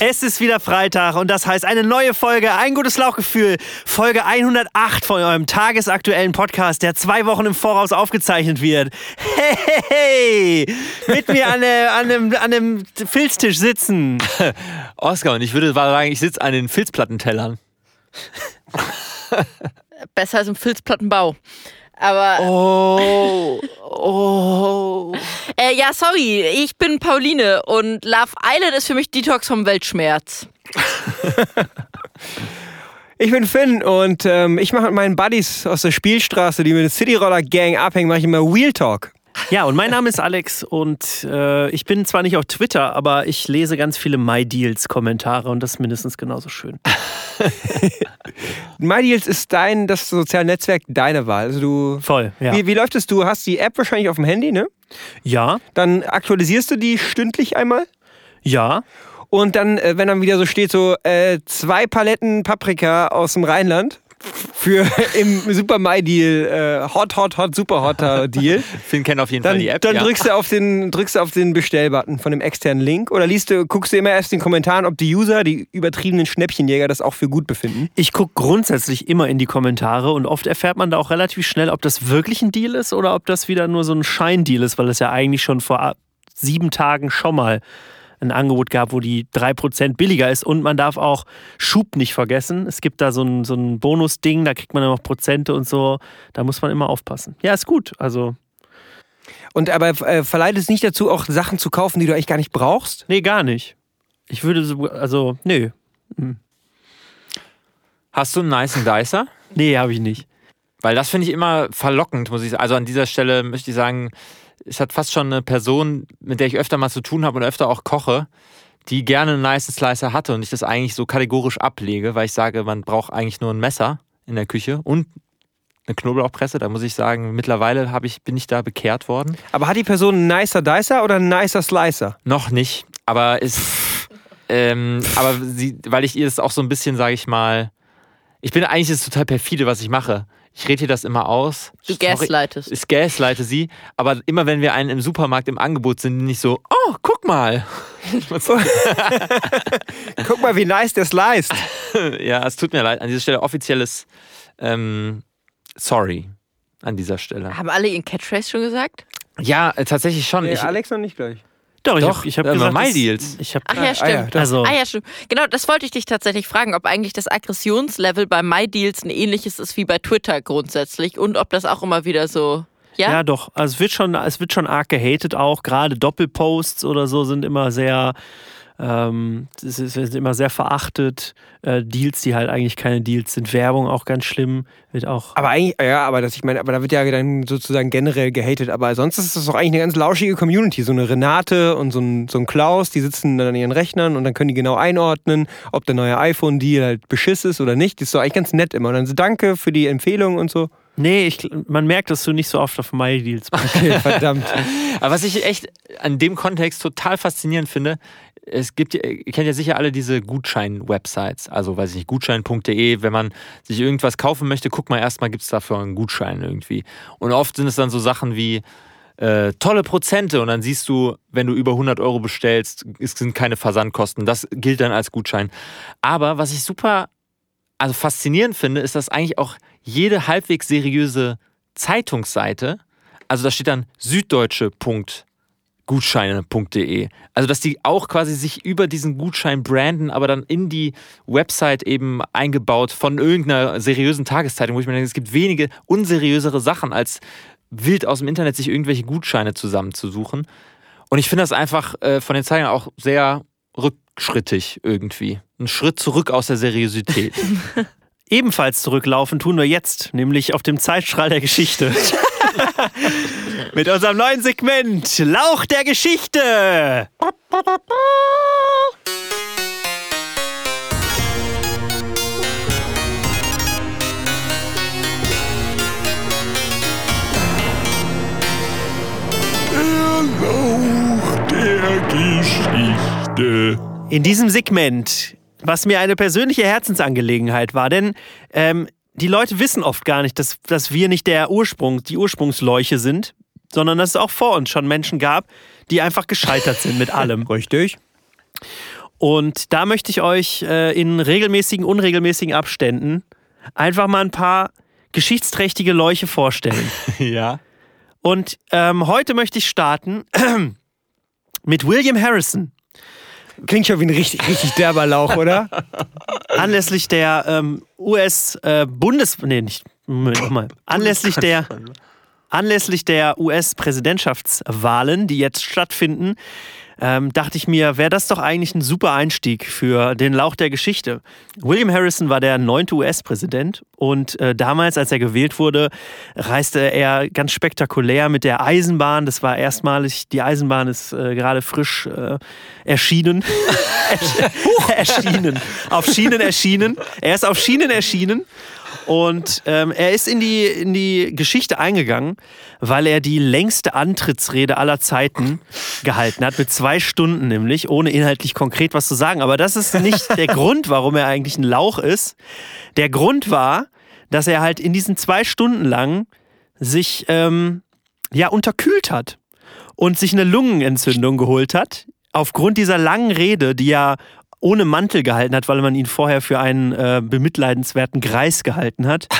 Es ist wieder Freitag und das heißt eine neue Folge, ein gutes Lauchgefühl, Folge 108 von eurem tagesaktuellen Podcast, der zwei Wochen im Voraus aufgezeichnet wird. Hey, hey, hey. mit mir an, der, an, dem, an dem Filztisch sitzen. Oscar, und ich würde sagen, ich sitze an den Filzplattentellern. Besser als im Filzplattenbau. Aber. Oh, oh. Äh, ja, sorry, ich bin Pauline und Love Island ist für mich Detox vom Weltschmerz. Ich bin Finn und ähm, ich mache mit meinen Buddies aus der Spielstraße, die mit der City Roller Gang abhängen, mache ich immer Wheel Talk. Ja, und mein Name ist Alex und äh, ich bin zwar nicht auf Twitter, aber ich lese ganz viele MyDeals-Kommentare und das ist mindestens genauso schön. MyDeals ist dein, das soziale Netzwerk deine Wahl. Also du, Voll, ja. wie, wie läuft es? Du hast die App wahrscheinlich auf dem Handy, ne? Ja, Dann aktualisierst du die stündlich einmal. ja. Und dann, äh, wenn dann wieder so steht, so äh, zwei Paletten Paprika aus dem Rheinland für im Super My Deal, äh, Hot, Hot, Hot, Super Hotter Deal. Finn kennt auf jeden Fall Dann, die App. dann ja. drückst du auf den drückst du auf den Bestellbutton von dem externen Link oder liest du, guckst du immer erst in den Kommentaren, ob die User, die übertriebenen Schnäppchenjäger, das auch für gut befinden. Ich gucke grundsätzlich immer in die Kommentare und oft erfährt man da auch relativ schnell, ob das wirklich ein Deal ist oder ob das wieder nur so ein Scheindeal ist, weil es ja eigentlich schon vor sieben Tagen schon mal ein Angebot gab, wo die 3% billiger ist. Und man darf auch Schub nicht vergessen. Es gibt da so ein, so ein Bonusding, da kriegt man dann noch Prozente und so. Da muss man immer aufpassen. Ja, ist gut. Also, Und aber äh, verleitet es nicht dazu, auch Sachen zu kaufen, die du eigentlich gar nicht brauchst? nee, gar nicht. Ich würde so, also, nö. Hast du einen nicen Dicer? Nee, habe ich nicht. Weil das finde ich immer verlockend, muss ich sagen. Also an dieser Stelle möchte ich sagen, es hat fast schon eine Person, mit der ich öfter mal zu tun habe und öfter auch koche, die gerne einen nice Slicer hatte und ich das eigentlich so kategorisch ablege, weil ich sage, man braucht eigentlich nur ein Messer in der Küche und eine Knoblauchpresse. Da muss ich sagen, mittlerweile ich, bin ich da bekehrt worden. Aber hat die Person einen nicer Dicer oder einen nicer Slicer? Noch nicht, aber ist. ähm, aber sie, weil ich ihr das auch so ein bisschen, sage ich mal, ich bin eigentlich das total perfide, was ich mache. Ich rede ihr das immer aus. Du Sorry, gaslightest. Ich gaslighte sie, aber immer wenn wir einen im Supermarkt im Angebot sind, bin ich so, oh, guck mal. Guck mal, wie nice der sliced. ja, es tut mir leid. An dieser Stelle offizielles ähm, Sorry. An dieser Stelle. Haben alle ihren Catchphrase schon gesagt? Ja, äh, tatsächlich schon. Nee, ich, Alex noch nicht gleich. Doch, ich Doch, habe ich hab äh, gesagt, My Deals. Ich habe Ach ja, stimmt. ja, doch. also, Ah ja, stimmt. Genau, das wollte ich dich tatsächlich fragen, ob eigentlich das Aggressionslevel bei MyDeals ein ähnliches ist wie bei Twitter grundsätzlich und ob das auch immer wieder so. Ja? Ja, doch. Also es wird schon, es wird schon arg gehatet auch. Gerade Doppelposts oder so sind immer sehr, ähm, es ist- sind immer sehr verachtet. Äh, Deals, die halt eigentlich keine Deals sind. Werbung auch ganz schlimm. Wird auch. Aber eigentlich, ja, aber das, ich meine, aber da wird ja dann sozusagen generell gehatet. Aber sonst ist das doch eigentlich eine ganz lauschige Community. So eine Renate und so ein, so ein Klaus, die sitzen dann an ihren Rechnern und dann können die genau einordnen, ob der neue iPhone-Deal halt beschiss ist oder nicht. Das ist doch eigentlich ganz nett immer. Und dann so danke für die Empfehlung und so. Nee, ich, man merkt, dass du nicht so oft auf My Deals bist. Okay, verdammt. Aber was ich echt an dem Kontext total faszinierend finde, es gibt, ihr kennt ja sicher alle diese Gutschein-Websites. Also, weiß ich nicht, gutschein.de. Wenn man sich irgendwas kaufen möchte, guck mal erstmal, gibt es dafür einen Gutschein irgendwie. Und oft sind es dann so Sachen wie äh, tolle Prozente und dann siehst du, wenn du über 100 Euro bestellst, es sind keine Versandkosten. Das gilt dann als Gutschein. Aber was ich super, also faszinierend finde, ist, dass eigentlich auch jede halbwegs seriöse Zeitungsseite, also da steht dann süddeutsche.gutscheine.de. Also, dass die auch quasi sich über diesen Gutschein branden, aber dann in die Website eben eingebaut von irgendeiner seriösen Tageszeitung, wo ich mir denke, es gibt wenige unseriösere Sachen, als wild aus dem Internet sich irgendwelche Gutscheine zusammenzusuchen. Und ich finde das einfach äh, von den Zeitungen auch sehr rückschrittig irgendwie. Ein Schritt zurück aus der Seriosität. Ebenfalls zurücklaufen tun wir jetzt, nämlich auf dem Zeitstrahl der Geschichte. Mit unserem neuen Segment Lauch der Geschichte. der Geschichte. In diesem Segment, was mir eine persönliche Herzensangelegenheit war, denn ähm, die Leute wissen oft gar nicht, dass, dass wir nicht der Ursprung, die Ursprungsleuche sind, sondern dass es auch vor uns schon Menschen gab, die einfach gescheitert sind mit allem. Richtig. Und da möchte ich euch äh, in regelmäßigen, unregelmäßigen Abständen einfach mal ein paar geschichtsträchtige Leuche vorstellen. Ja. Und ähm, heute möchte ich starten mit William Harrison. Klingt schon wie ein richtig, richtig derber Lauch, oder? Anlässlich der ähm, US-Bundes... nee, nicht... Moment, nochmal. Anlässlich der... Anlässlich der US-Präsidentschaftswahlen, die jetzt stattfinden, ähm, dachte ich mir, wäre das doch eigentlich ein super Einstieg für den Lauch der Geschichte. William Harrison war der neunte US-Präsident und äh, damals, als er gewählt wurde, reiste er ganz spektakulär mit der Eisenbahn. Das war erstmalig, die Eisenbahn ist äh, gerade frisch äh, erschienen. erschienen. Auf Schienen erschienen. Er ist auf Schienen erschienen. Und ähm, er ist in die, in die Geschichte eingegangen, weil er die längste Antrittsrede aller Zeiten gehalten hat, mit zwei Stunden nämlich, ohne inhaltlich konkret was zu sagen. Aber das ist nicht der Grund, warum er eigentlich ein Lauch ist. Der Grund war, dass er halt in diesen zwei Stunden lang sich ähm, ja unterkühlt hat und sich eine Lungenentzündung geholt hat. Aufgrund dieser langen Rede, die er ohne Mantel gehalten hat, weil man ihn vorher für einen äh, bemitleidenswerten Greis gehalten hat.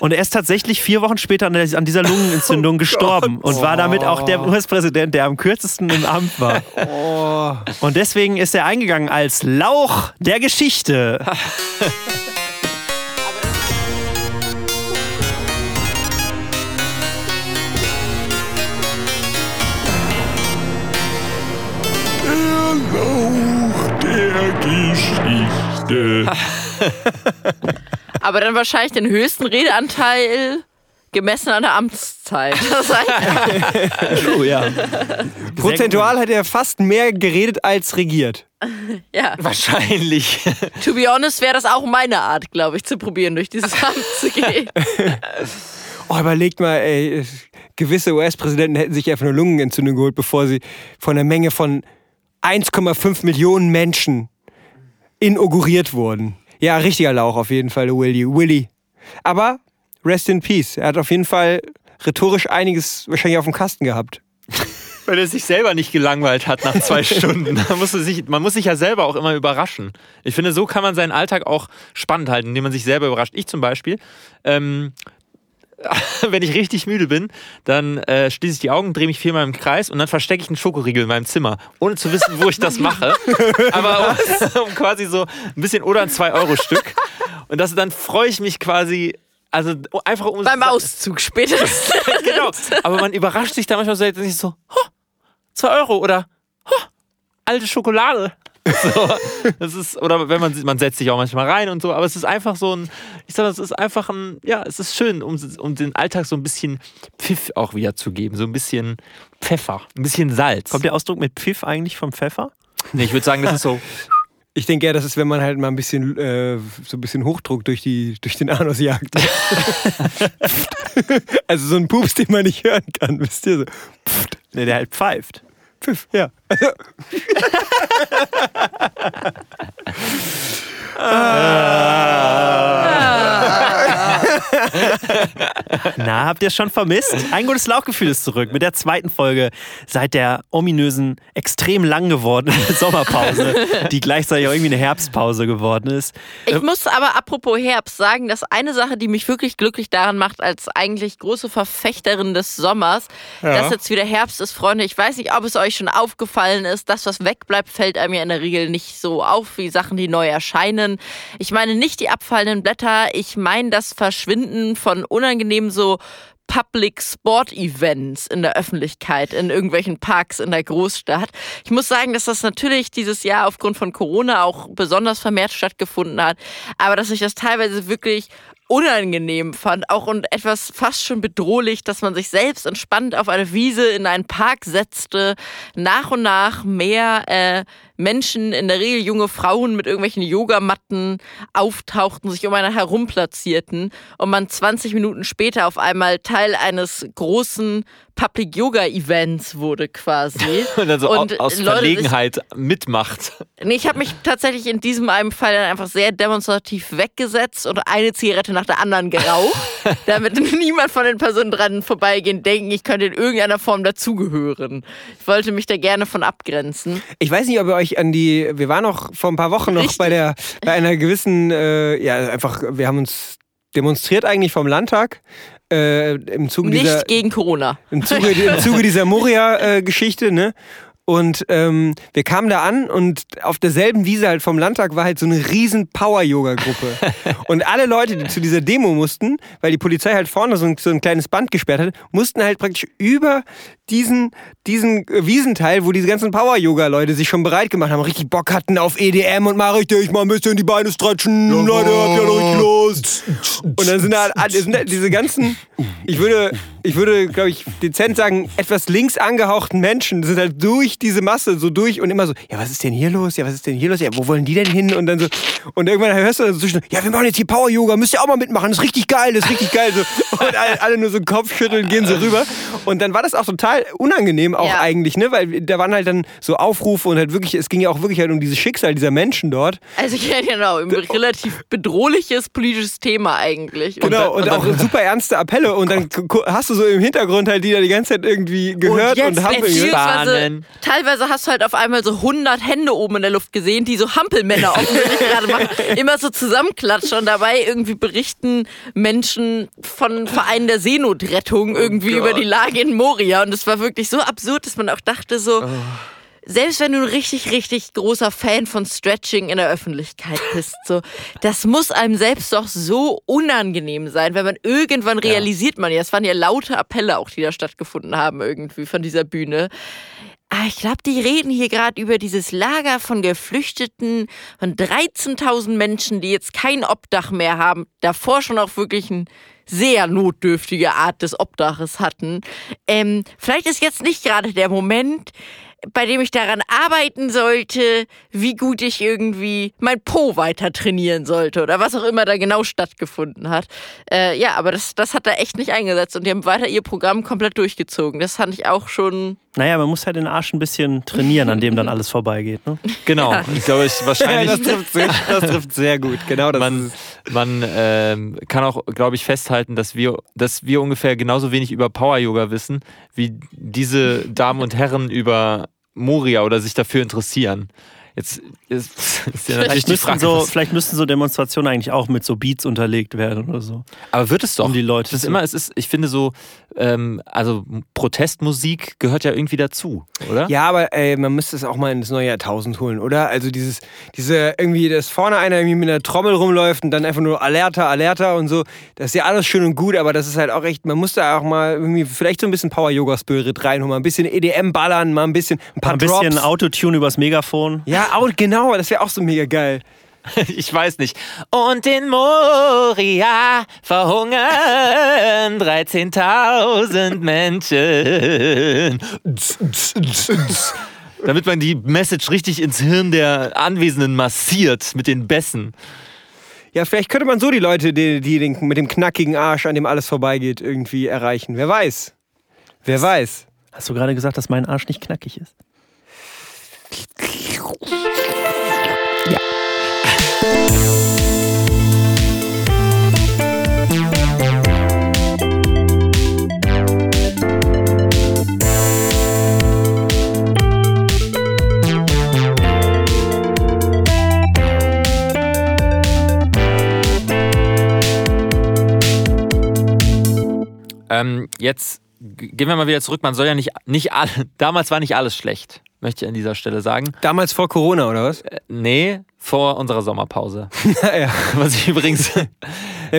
Und er ist tatsächlich vier Wochen später an, der, an dieser Lungenentzündung gestorben und war damit auch der US-Präsident, der am kürzesten im Amt war. Oh. Und deswegen ist er eingegangen als Lauch der Geschichte. Aber dann wahrscheinlich den höchsten Redeanteil gemessen an der Amtszeit. Das heißt, True, ja. Prozentual hat er fast mehr geredet als regiert. ja, Wahrscheinlich. to be honest wäre das auch meine Art, glaube ich, zu probieren, durch dieses Amt zu gehen. Oh, überlegt mal, ey, gewisse US-Präsidenten hätten sich einfach eine Lungenentzündung geholt, bevor sie von einer Menge von 1,5 Millionen Menschen inauguriert wurden. Ja, richtiger Lauch auf jeden Fall, Willy. Willy. Aber rest in peace. Er hat auf jeden Fall rhetorisch einiges wahrscheinlich auf dem Kasten gehabt. Weil er sich selber nicht gelangweilt hat nach zwei Stunden. Man muss, sich, man muss sich ja selber auch immer überraschen. Ich finde, so kann man seinen Alltag auch spannend halten, indem man sich selber überrascht. Ich zum Beispiel, ähm, wenn ich richtig müde bin, dann äh, schließe ich die Augen, drehe mich viermal im Kreis und dann verstecke ich einen Schokoriegel in meinem Zimmer, ohne zu wissen, wo ich das mache. Aber um, um quasi so ein bisschen oder ein 2-Euro-Stück. Und das, dann freue ich mich quasi, also einfach um Beim Auszug spätestens. genau. Aber man überrascht sich da manchmal so, nicht so, "Ho, zwei Euro oder "Ho, alte Schokolade. So, das ist, oder wenn man man setzt sich auch manchmal rein und so, aber es ist einfach so ein, ich sag mal, es ist einfach ein, ja, es ist schön, um, um den Alltag so ein bisschen Pfiff auch wieder zu geben, so ein bisschen Pfeffer, ein bisschen Salz. Kommt der Ausdruck mit Pfiff eigentlich vom Pfeffer? nee, ich würde sagen, das ist so, Ich denke ja, das ist, wenn man halt mal ein bisschen, äh, so ein bisschen Hochdruck durch, die, durch den Anus jagt. also so ein Pups, den man nicht hören kann, wisst ihr so. Ne, der halt pfeift. Pfiff, ja. Ah. Na, habt ihr es schon vermisst? Ein gutes Lauchgefühl ist zurück mit der zweiten Folge seit der ominösen, extrem lang gewordenen Sommerpause, die gleichzeitig auch irgendwie eine Herbstpause geworden ist. Ich muss aber apropos Herbst sagen, dass eine Sache, die mich wirklich glücklich daran macht, als eigentlich große Verfechterin des Sommers, dass jetzt wieder Herbst ist, Freunde. Ich weiß nicht, ob es euch schon aufgefallen ist. Das, was wegbleibt, fällt einem ja in der Regel nicht so auf wie Sachen, die neu erscheinen. Ich meine nicht die abfallenden Blätter, ich meine das Verschwinden von unangenehmen so Public Sport Events in der Öffentlichkeit, in irgendwelchen Parks in der Großstadt. Ich muss sagen, dass das natürlich dieses Jahr aufgrund von Corona auch besonders vermehrt stattgefunden hat, aber dass ich das teilweise wirklich unangenehm fand, auch und etwas fast schon bedrohlich, dass man sich selbst entspannt auf eine Wiese in einen Park setzte, nach und nach mehr äh, Menschen, in der Regel junge Frauen mit irgendwelchen Yogamatten auftauchten, sich um einen herum platzierten und man 20 Minuten später auf einmal Teil eines großen Public Yoga Events wurde quasi. und dann so Und aus Leute Verlegenheit mitmacht. Nee, ich habe mich tatsächlich in diesem einen Fall dann einfach sehr demonstrativ weggesetzt und eine Zigarette nach der anderen geraucht, damit niemand von den Personen dran vorbeigehen denken, ich könnte in irgendeiner Form dazugehören. Ich wollte mich da gerne von abgrenzen. Ich weiß nicht, ob ihr euch mich an die, wir waren noch vor ein paar Wochen noch Richtig. bei der, bei einer gewissen, äh, ja, einfach, wir haben uns demonstriert eigentlich vom Landtag. Äh, im, Zuge dieser, Nicht gegen Corona. im, Zuge, im Zuge dieser Moria-Geschichte, ne? Und ähm, wir kamen da an und auf derselben Wiese halt vom Landtag war halt so eine riesen Power-Yoga-Gruppe. und alle Leute, die zu dieser Demo mussten, weil die Polizei halt vorne so ein, so ein kleines Band gesperrt hat, mussten halt praktisch über diesen, diesen äh, Wiesenteil, wo diese ganzen Power-Yoga-Leute sich schon bereit gemacht haben, richtig Bock hatten auf EDM und mal richtig mal ein bisschen die Beine stretchen, Leute, habt ihr noch richtig Lust. Und dann sind da, sind da diese ganzen, ich würde, ich würde, glaube ich, dezent sagen, etwas links angehauchten Menschen sind halt durch diese Masse so durch und immer so, ja, was ist denn hier los? Ja, was ist denn hier los? Ja, wo wollen die denn hin? Und dann so, und irgendwann hörst du dann so zwischen, ja, wir machen jetzt hier Power-Yoga, müsst ihr auch mal mitmachen, das ist richtig geil, das ist richtig geil. So, und alle, alle nur so Kopfschütteln, gehen so rüber. Und dann war das auch total unangenehm auch Ja. eigentlich, ne? Weil da waren halt dann so Aufrufe und halt wirklich, es ging ja auch wirklich halt um dieses Schicksal dieser Menschen dort. Also ja, genau, ein relativ bedrohliches politisches Thema eigentlich. Und Genau, und, auch super ernste Appelle. Und dann hast du so im Hintergrund halt die da die ganze Zeit irgendwie gehört und, jetzt hampeln Spannen. teilweise hast du halt auf einmal so 100 Hände oben in der Luft gesehen, die so Hampelmänner offensichtlich gerade machen, immer so zusammenklatschen und dabei irgendwie berichten Menschen von Vereinen der Seenotrettung irgendwie über die Lage in Moria und es war wirklich so absurd, dass man auch dachte so, selbst wenn du ein richtig, richtig großer Fan von Stretching in der Öffentlichkeit bist, so, das muss einem selbst doch so unangenehm sein, wenn man irgendwann realisiert man ja, es waren ja laute Appelle auch, die da stattgefunden haben irgendwie von dieser Bühne. Aber ich glaube, die reden hier gerade über dieses Lager von Geflüchteten, von 13.000 Menschen, die jetzt kein Obdach mehr haben, davor schon auch wirklich eine sehr notdürftige Art des Obdaches hatten. Ähm, vielleicht ist jetzt nicht gerade der Moment, bei dem ich daran arbeiten sollte, wie gut ich irgendwie mein Po weiter trainieren sollte oder was auch immer da genau stattgefunden hat. Äh, ja, aber das, das hat da echt nicht eingesetzt und die haben weiter ihr Programm komplett durchgezogen. Das fand ich auch schon. Naja, man muss halt den Arsch ein bisschen trainieren, an dem dann alles vorbeigeht. Ne? Genau. Ich glaube, ich Ja, wahrscheinlich. das, trifft sehr, das trifft sehr gut. Genau das man, man ähm, kann auch, glaube ich, festhalten, dass wir, dass wir ungefähr genauso wenig über Power Yoga wissen, wie diese Damen und Herren über Moria oder sich dafür interessieren. Jetzt ist, ist ja Vielleicht die müssten, Frage, so, vielleicht müssten so Demonstrationen eigentlich auch mit so Beats unterlegt werden oder so. aber wird es doch. um die Leute Das ist immer, es ist, ich finde so, ähm, also Protestmusik gehört ja irgendwie dazu, oder? Ja, aber ey, man müsste es auch mal ins neue Jahrtausend holen, oder? Also dieses, diese irgendwie, dass vorne einer irgendwie mit einer Trommel rumläuft und dann einfach nur Alerta, Alerta und so. Das ist ja alles schön und gut, aber das ist halt auch echt, man muss da auch mal irgendwie vielleicht so ein bisschen Power-Yoga-Spirit reinholen, mal ein bisschen EDM ballern, mal ein bisschen, ein paar Ein bisschen Drops. Autotune übers Megafon. Ja, au- genau, das wäre auch so mega geil. Ich weiß nicht. Und in Moria verhungern 13.000 Menschen. Damit man die Message richtig ins Hirn der Anwesenden massiert mit den Bässen. Ja, vielleicht könnte man so die Leute, die, die den, mit dem knackigen Arsch, an dem alles vorbeigeht, irgendwie erreichen. Wer weiß. Wer weiß. Hast du gerade gesagt, dass mein Arsch nicht knackig ist? Jetzt g- gehen wir mal wieder zurück. Man soll ja nicht, nicht alle, damals war nicht alles schlecht, möchte ich an dieser Stelle sagen. Damals vor Corona, oder was? Nee, vor unserer Sommerpause. ja. Was ich übrigens, ja,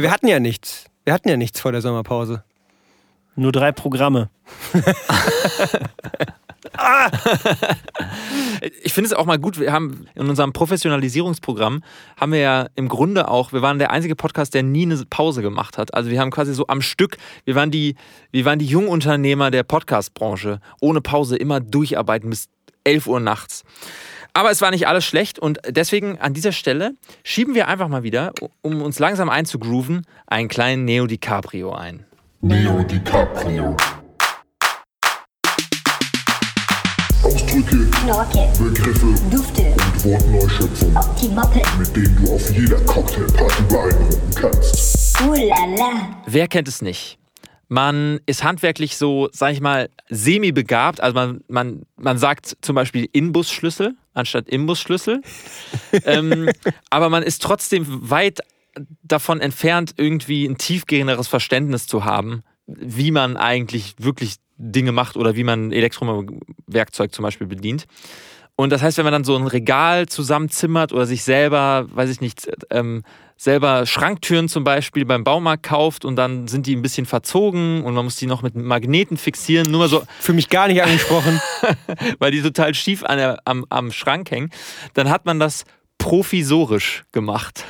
wir hatten ja nichts. Wir hatten ja nichts vor der Sommerpause. Nur drei Programme. ich finde es auch mal gut, wir haben in unserem Professionalisierungsprogramm haben wir ja im Grunde auch, wir waren der einzige Podcast, der nie eine Pause gemacht hat. Also wir haben quasi so am Stück, wir waren die, wir waren die Jungunternehmer der Podcast-Branche, ohne Pause immer durcharbeiten bis 11 Uhr nachts. Aber es war nicht alles schlecht und deswegen an dieser Stelle schieben wir einfach mal wieder, um uns langsam einzugrooven, einen kleinen Neo DiCaprio ein. Neo DiCaprio. Ausdrücke, Knorke, Begriffe Dufte, und Wortneuschöpfungen, die Moppe, mit denen du auf jeder Cocktailparty beeindrucken kannst. uh la la. Wer kennt es nicht? Man ist handwerklich so, sag ich mal, semi-begabt. Also man, man, man sagt zum Beispiel Inbusschlüssel anstatt Imbusschlüssel. ähm, aber man ist trotzdem weit davon entfernt, irgendwie ein tiefgehenderes Verständnis zu haben, wie man eigentlich wirklich Dinge macht oder wie man Elektrowerkzeug zum Beispiel bedient. Und das heißt, wenn man dann so ein Regal zusammenzimmert oder sich selber, weiß ich nicht, ähm, selber Schranktüren zum Beispiel beim Baumarkt kauft und dann sind die ein bisschen verzogen und man muss die noch mit Magneten fixieren, nur mal so. Für mich gar nicht angesprochen. weil die total schief an der, am, am Schrank hängen, dann hat man das provisorisch gemacht.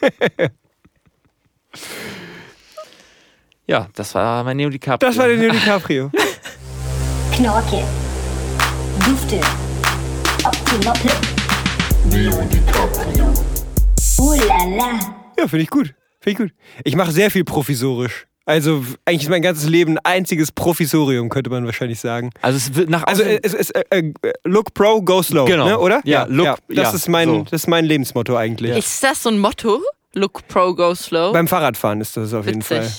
ja, das war mein Neo DiCaprio. Das war der Leo DiCaprio. Knorke. Dufte. Optimoppe. Leo DiCaprio. Oh la la. Ja, finde ich gut. Finde ich gut. Ich mache sehr viel provisorisch. Also eigentlich ist mein ganzes Leben ein einziges Provisorium, könnte man wahrscheinlich sagen. Also es wird nach Also es ist äh, äh, Look Pro, Go Slow, Genau. ne, oder? Ja, look- das ja, ist mein so. das ist mein Lebensmotto eigentlich. Ist das so ein Motto? Look pro, go slow. Beim Fahrradfahren ist das auf jeden Fall.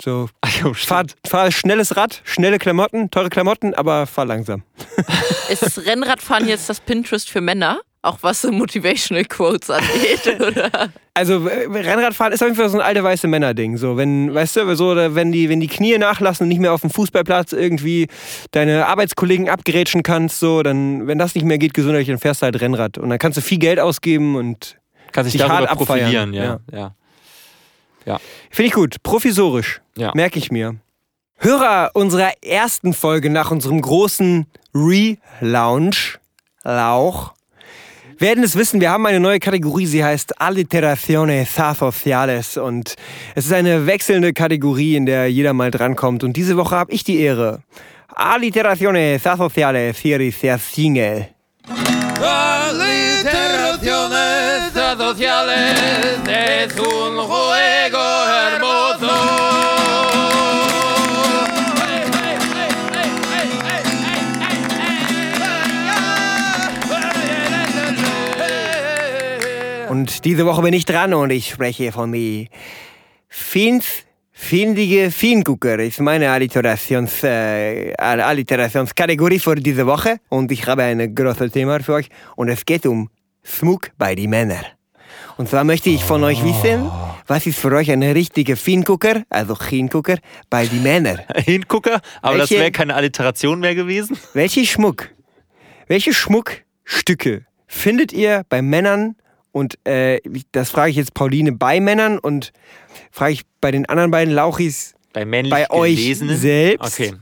So, jo, fahr, fahr schnelles Rad, schnelle Klamotten, teure Klamotten, aber fahr langsam. Ist Rennradfahren jetzt das Pinterest für Männer? Auch was so Motivational Quotes angeht, oder? Also äh, Rennradfahren ist auf jeden Fall so ein alte weiße Männer-Ding. So, wenn, weißt du, so, wenn die, wenn die Knie nachlassen und nicht mehr auf dem Fußballplatz irgendwie deine Arbeitskollegen abgerätschen kannst, so, dann, wenn das nicht mehr geht, gesundheitlich, dann fährst du halt Rennrad. Und dann kannst du viel Geld ausgeben und kann sich sich darüber hart profilieren, abfeiern. ja. ja. Finde ich gut. Provisorisch. Ja. Merke ich mir. Hörer unserer ersten Folge nach unserem großen Relaunch, Lauch, werden es wissen, wir haben eine neue Kategorie, sie heißt Alliteraciones Asociales und es ist eine wechselnde Kategorie, in der jeder mal drankommt und diese Woche habe ich die Ehre. Alliteraciones Asociales, hier ist der Single. Aliteraciones sociales es un juego hermoso. Und diese Woche bin ich dran und ich spreche von die Fins, findige Fingucker. ist meine Alliterations, äh, Alliterationskategorie für diese Woche und ich habe ein großes Thema für euch und es geht um Smug bei die Männer. Und zwar möchte ich von euch wissen, was ist für euch ein richtiger Fingucker, also Hingucker, bei die Männer? Hingucker, aber das Welche- wäre keine Alliteration mehr gewesen. Welche Schmuck, welche Schmuckstücke findet ihr bei Männern und äh, das frage ich jetzt Pauline bei Männern und frage ich bei den anderen beiden Lauchis, Bei bei euch Gelesenen. selbst. Okay.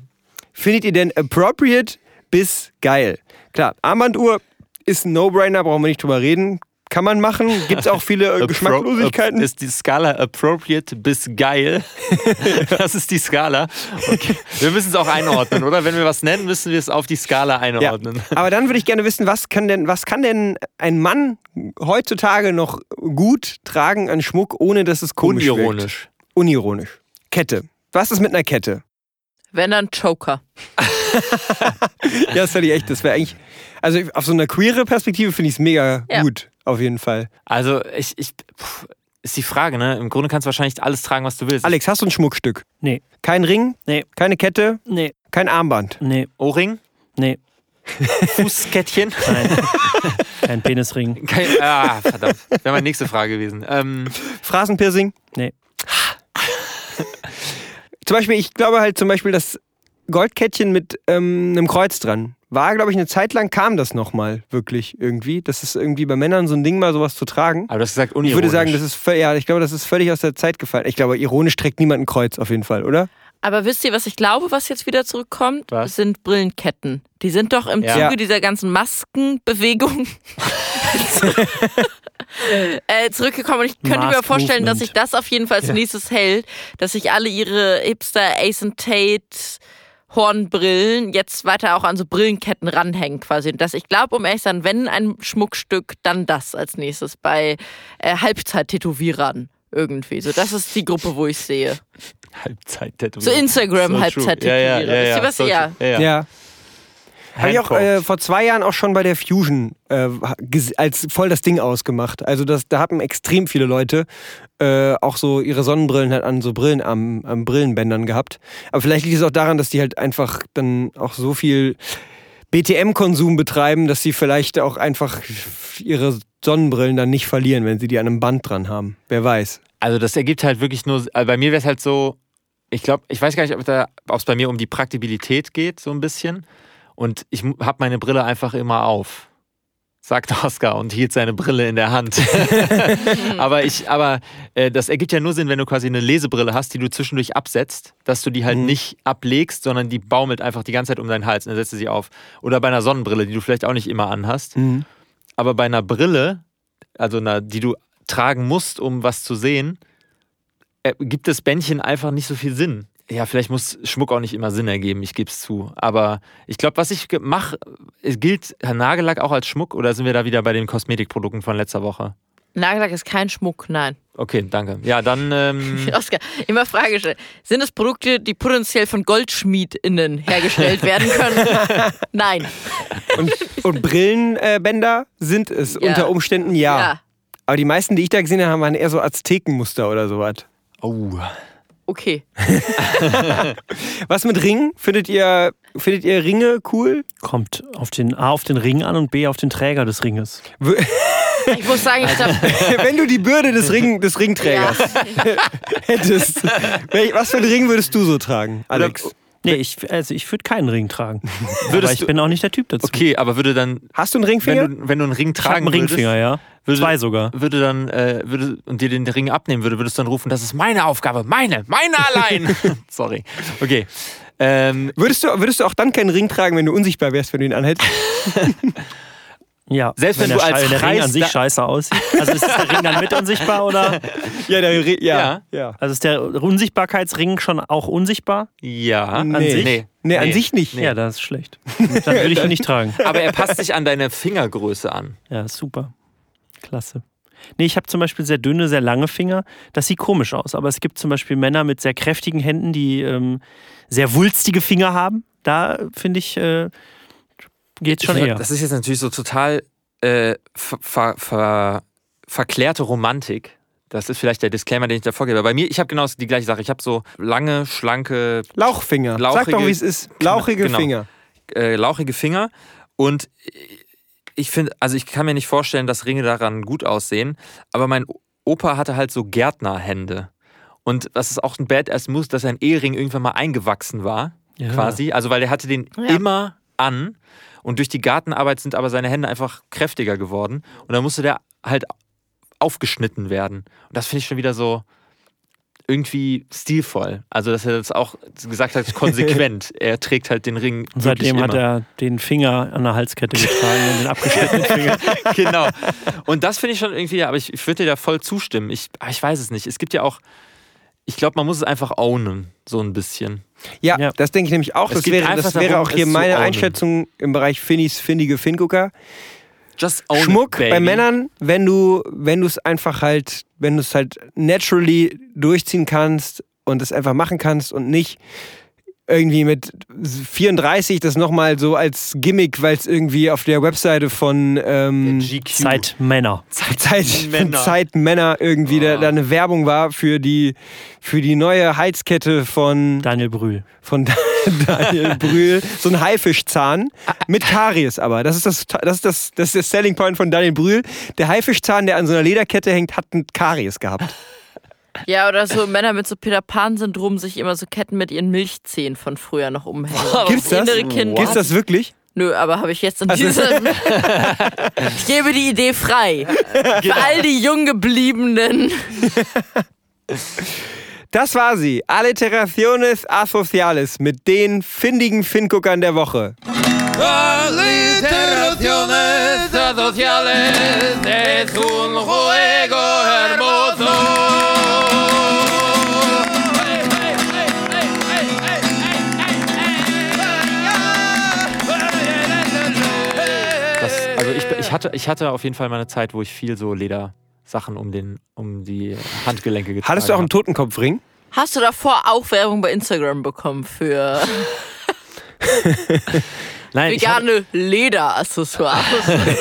Findet ihr denn appropriate bis geil? Klar, Armbanduhr ist ein No-Brainer, brauchen wir nicht drüber reden. Kann man machen. Gibt es auch viele äh, Geschmacklosigkeiten. Ist die Skala appropriate bis geil? das ist die Skala. Okay. Wir müssen es auch einordnen, oder? Wenn wir was nennen, müssen wir es auf die Skala Ja. einordnen. Aber dann würde ich gerne wissen, was kann denn, was kann denn ein Mann heutzutage noch gut tragen an Schmuck, ohne dass es komisch wirkt? Unironisch. Unironisch. Kette. Was ist mit einer Kette? Wenn dann Joker. Ja, das fände ich echt, das wäre eigentlich. Also auf so einer queere Perspektive finde ich es mega Ja. gut, auf jeden Fall. Also, ich, ich pff, ist die Frage, ne? Im Grunde kannst du wahrscheinlich alles tragen, was du willst. Alex, hast du ein Schmuckstück? Nee. Kein Ring? Nee. Keine Kette? Nee, Kein Armband? nee, Ohrring, nee. Fußkettchen. Nein. Kein Penisring. Kein, ah, verdammt. Wäre meine nächste Frage gewesen. Ähm, Phrasenpiercing? Nee. Zum Beispiel, ich glaube halt zum Beispiel das Goldkettchen mit ähm, einem Kreuz dran. War, glaube ich, eine Zeit lang kam das nochmal wirklich irgendwie. Das ist irgendwie bei Männern so ein Ding, mal sowas zu tragen. aber du hast gesagt Ich unironisch. würde sagen, das ist ja, ich glaube, das ist völlig aus der Zeit gefallen. Ich glaube, ironisch trägt niemand ein Kreuz auf jeden Fall, oder? Aber wisst ihr, was ich glaube, was jetzt wieder zurückkommt? Was? Sind Brillenketten. Die sind doch im Ja. Zuge Ja. dieser ganzen Maskenbewegung äh, zurückgekommen. Und ich könnte mir vorstellen, dass sich das auf jeden Fall als nächstes hält, dass sich alle ihre Hipster Ace and Tate Hornbrillen jetzt weiter auch an so Brillenketten ranhängen quasi. Und dass ich glaube, um ehrlich zu sein, wenn ein Schmuckstück, dann das als nächstes bei äh, Halbzeit-Tätowierern irgendwie. So, das ist die Gruppe, wo ich sehe. Halbzeit So Instagram So. Ja, ja, tätowieren. ja, ja, ja, ja. Habe ich auch äh, vor zwei Jahren auch schon bei der Fusion äh, als voll das Ding ausgemacht. Also das, da hatten extrem viele Leute äh, auch so ihre Sonnenbrillen halt an so Brillen am, am Brillenbändern gehabt. Aber vielleicht liegt es auch daran, dass die halt einfach dann auch so viel BTM-Konsum betreiben, dass sie vielleicht auch einfach ihre Sonnenbrillen dann nicht verlieren, wenn sie die an einem Band dran haben. Wer weiß. Also das ergibt halt wirklich nur, also bei mir wäre es halt so, ich glaube, ich weiß gar nicht, ob es bei mir um die Praktibilität geht, so ein bisschen. Und ich habe meine Brille einfach immer auf. Sagt Oskar und hielt seine Brille in der Hand. aber ich, aber äh, das ergibt ja nur Sinn, wenn du quasi eine Lesebrille hast, die du zwischendurch absetzt, dass du die halt Mhm. nicht ablegst, sondern die baumelt einfach die ganze Zeit um deinen Hals und dann setzt du sie auf. Oder bei einer Sonnenbrille, die du vielleicht auch nicht immer anhast. Mhm. Aber bei einer Brille, also einer, die du tragen musst, um was zu sehen, äh, gibt das Bändchen einfach nicht so viel Sinn. Ja, vielleicht muss Schmuck auch nicht immer Sinn ergeben, ich gebe es zu. Aber ich glaube, was ich mache, gilt Nagellack auch als Schmuck oder sind wir da wieder bei den Kosmetikprodukten von letzter Woche? Nagellack ist kein Schmuck, nein. Okay, danke. Ja, dann. Ähm, Oskar, immer Frage stellen. Sind es Produkte, die potenziell von GoldschmiedInnen hergestellt werden können? nein. Und, und Brillenbänder sind es Ja. unter Umständen ja. Aber die meisten, die ich da gesehen habe, waren eher so Aztekenmuster oder sowas. oh. Okay. Was mit Ringen? Findet ihr, findet ihr Ringe cool? Kommt auf den A auf den Ring an und B auf den Träger des Ringes. Ich muss sagen, ich glaube, Wenn du die Bürde des, Ring, des Ringträgers hättest, welch- was für einen Ring würdest du so tragen, Alex? Nee, ich, also ich würde keinen Ring tragen. Aber Würdest ich du- bin auch nicht der Typ dazu. Okay, aber würde dann, Hast du einen Ringfinger? wenn du, wenn du einen Ring Ich habe tragen einen Ringfinger, ja. würde, Zwei sogar. würde dann, äh, würde, und dir den Ring abnehmen würde, würdest du dann rufen, das ist meine Aufgabe, meine, meine allein. Sorry. Okay. Ähm, würdest, du, würdest du auch dann keinen Ring tragen, wenn du unsichtbar wärst, wenn du ihn anhältst? Ja, Selbst wenn der du als Schei- der Ring an sich scheiße aussieht. Also ist der Ring dann mit unsichtbar oder? Ja, der Ring, ja, Ja. ja. Also ist der Unsichtbarkeitsring schon auch unsichtbar? ja. Nee. sich? Nee. Nee, an sich nicht. Ja, das ist schlecht. Dann würde ich ihn nicht tragen. Aber er passt sich an deine Fingergröße an. Ja, super. Klasse. Nee, ich habe zum Beispiel sehr dünne, sehr lange Finger. Das sieht komisch aus. Aber es gibt zum Beispiel Männer mit sehr kräftigen Händen, die ähm, sehr wulstige Finger haben. Da finde ich, äh, geht's schon Ich- eher. Das ist jetzt natürlich so total äh, ver, ver, ver, verklärte Romantik. Das ist vielleicht der Disclaimer, den ich davor gebe. Bei mir, ich habe genau die gleiche Sache. Ich habe so lange, schlanke, Lauchfinger. Sag Lauchige- doch, wie es ist. Lauchige Genau. Finger. äh, lauchige Finger. Und ich finde, also ich kann mir nicht vorstellen, dass Ringe daran gut aussehen. Aber mein Opa hatte halt so Gärtnerhände. Und das ist auch ein Badass Move, dass ein Ehering irgendwann mal eingewachsen war, Ja. quasi. Also weil er hatte den Ja. immer an. Und durch die Gartenarbeit sind aber seine Hände einfach kräftiger geworden. Und dann musste der halt aufgeschnitten werden. Und das finde ich schon wieder so irgendwie stilvoll. Also, dass er das auch gesagt hat, konsequent. er trägt halt den Ring. Und seitdem hat er den Finger an der Halskette getragen und den abgeschnittenen Finger. genau. Und das finde ich schon irgendwie, aber ich, ich würde dir da voll zustimmen. Ich, ich weiß es nicht. Es gibt ja auch, ich glaube, man muss es einfach ownen, so ein bisschen. Ja, Ja. das denke ich nämlich auch. Es Das wäre, einfach das wäre darum, auch hier meine. Einschätzung im Bereich Finnies, findige Fingucker. Just own Schmuck it, baby. bei Männern, wenn du, wenn du es einfach halt, wenn du es halt naturally durchziehen kannst und es einfach machen kannst und nicht irgendwie mit 34 das nochmal so als Gimmick, weil es irgendwie auf der Webseite von ähm, GQ. Zeitmänner. Zeit, Männer. Zeitmänner irgendwie da, Oh. da eine Werbung war für die, für die neue Heizkette von, Daniel Brühl. von Daniel Brühl. So ein Haifischzahn mit Karies aber. Das ist das, das, ist das, das ist der Selling Point von Daniel Brühl. Der Haifischzahn, der an so einer Lederkette hängt, hat ein Karies gehabt. Ja, oder so Männer mit so Peter Pan-Syndrom sich immer so Ketten mit ihren Milchzähnen von früher noch umhängen. Gibt's das? Gibt's das wirklich? Nö, aber habe ich jetzt in Also- diesem. ich gebe die Idee frei. Genau. Für all die Junggebliebenen. Das war sie. Alliteraciones Asociales mit den findigen Finguckern der Woche. Alliteraciones sociales es un juego hatte, ich hatte auf jeden Fall mal eine Zeit, wo ich viel so Ledersachen um, den, um die Handgelenke getragen Hattest du auch einen habe. Totenkopfring? Hast du davor auch Werbung bei Instagram bekommen für. Nein, Vegane Lederaccessoires.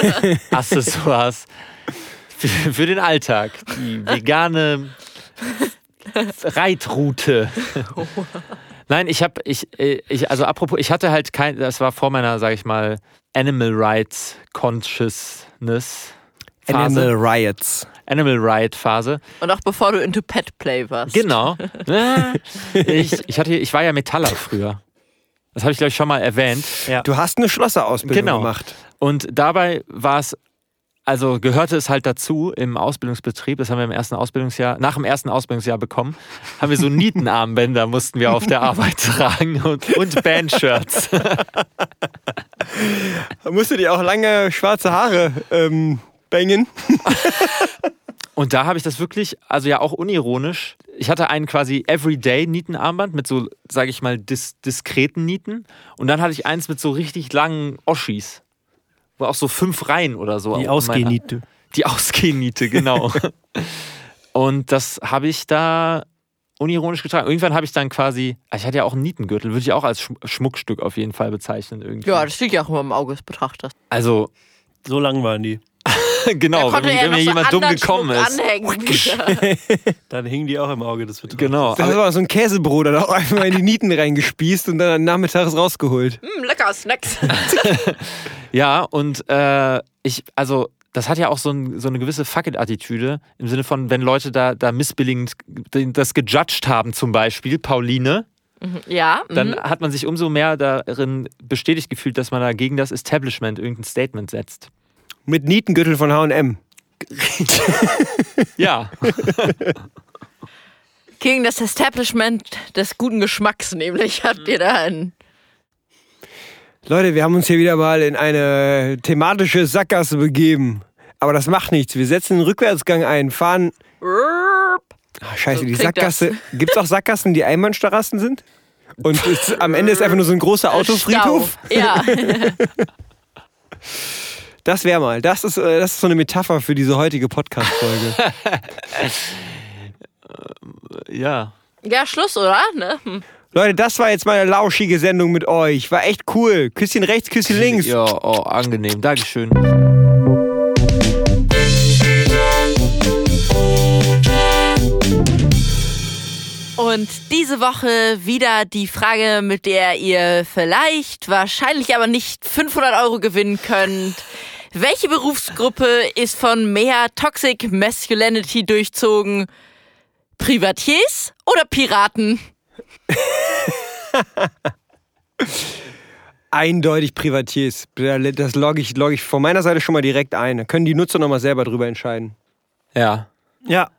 Accessoires für, für den Alltag. Die vegane Reitroute. Nein, ich habe, ich, äh, ich, also apropos, ich hatte halt kein, das war vor meiner, sag ich mal, Animal Rights Consciousness. Phase. Animal Riots. Animal Right Phase. Und auch bevor du into Pet Play warst. Genau. Ich, ich, hatte, ich war ja Metaller früher. Das habe ich, glaube ich, schon mal erwähnt. Du hast eine Schlosserausbildung Genau. gemacht. Und dabei war es, also gehörte es halt dazu im Ausbildungsbetrieb, das haben wir im ersten Ausbildungsjahr, nach dem ersten Ausbildungsjahr bekommen, haben wir so Nietenarmbänder mussten wir auf der Arbeit tragen und, und Bandshirts. Musst du dir auch lange schwarze Haare ähm, bängen? Und da habe ich das wirklich, also ja auch unironisch, ich hatte einen quasi Everyday Nietenarmband mit so, sage ich mal, dis diskreten Nieten. Und dann hatte ich eins mit so richtig langen Oschis. Wo auch so fünf Reihen oder so. Die meiner- Ausgehniete. Die Ausgehniete, genau. und das habe ich da unironisch getragen. Irgendwann habe ich dann quasi, also ich hatte ja auch einen Nietengürtel, würde ich auch als Schm- Schmuckstück auf jeden Fall bezeichnen. Irgendwie. Ja, das liegt ja auch immer im Auge des Betrachters. Also, So lang waren die. genau, Da wenn, wenn mir jemand dumm gekommen Schmuck ist. Dann hingen die auch im Auge des Betrachters. Genau. Das war so ein Käsebrot, dann auch einfach in die Nieten reingespießt und dann nachmittags rausgeholt. Hm, lecker Snacks. Ja, und äh, ich, also, das hat ja auch so, ein, so eine gewisse Fuck-it-Attitüde im Sinne von, wenn Leute da, da missbilligend das gejudged haben, zum Beispiel, Pauline, Ja, dann mhm. hat man sich umso mehr darin bestätigt gefühlt, dass man da gegen das Establishment irgendein Statement setzt. Mit Nietengürtel von H&M. Ja, gegen das Establishment des guten Geschmacks nämlich habt ihr da einen. Leute, wir haben uns hier wieder mal in eine thematische Sackgasse begeben. Aber das macht nichts. Wir setzen den Rückwärtsgang ein, fahren. Ach, scheiße, So die Sackgasse. Gibt es auch Sackgassen, die Einbahnstraßen sind? Und es, am Ende ist einfach nur so ein großer Autofriedhof? Stau. Ja. Das wäre mal. Das ist, äh, das ist so eine Metapher für diese heutige Podcast-Folge. ja. ja, Schluss, oder? Ne? Hm. Leute, das war jetzt meine lauschige Sendung mit euch. War echt cool. Küsschen rechts, Küsschen links. Ja, oh, angenehm. Dankeschön. Und diese Woche wieder die Frage, mit der ihr vielleicht, wahrscheinlich aber nicht 500 Euro gewinnen könnt. Welche Berufsgruppe ist von mehr Toxic Masculinity durchzogen? Privatiers oder Piraten? Eindeutig Privatiers. Das logge ich, log ich von meiner Seite schon mal direkt ein. Da können die Nutzer nochmal selber drüber entscheiden. Ja. Ja,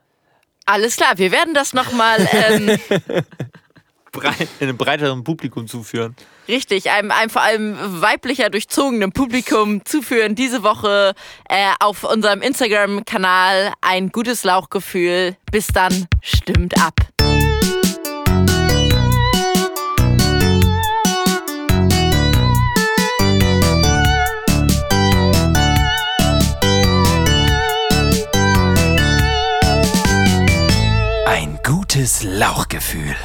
Alles klar, wir werden das nochmal ähm, einem breiteren Publikum zuführen. richtig, einem, einem vor allem weiblicher durchzogenem Publikum zuführen. Diese Woche äh, auf unserem Instagram-Kanal ein gutes Lauchgefühl. Bis dann, stimmt ab. Gutes Lauchgefühl.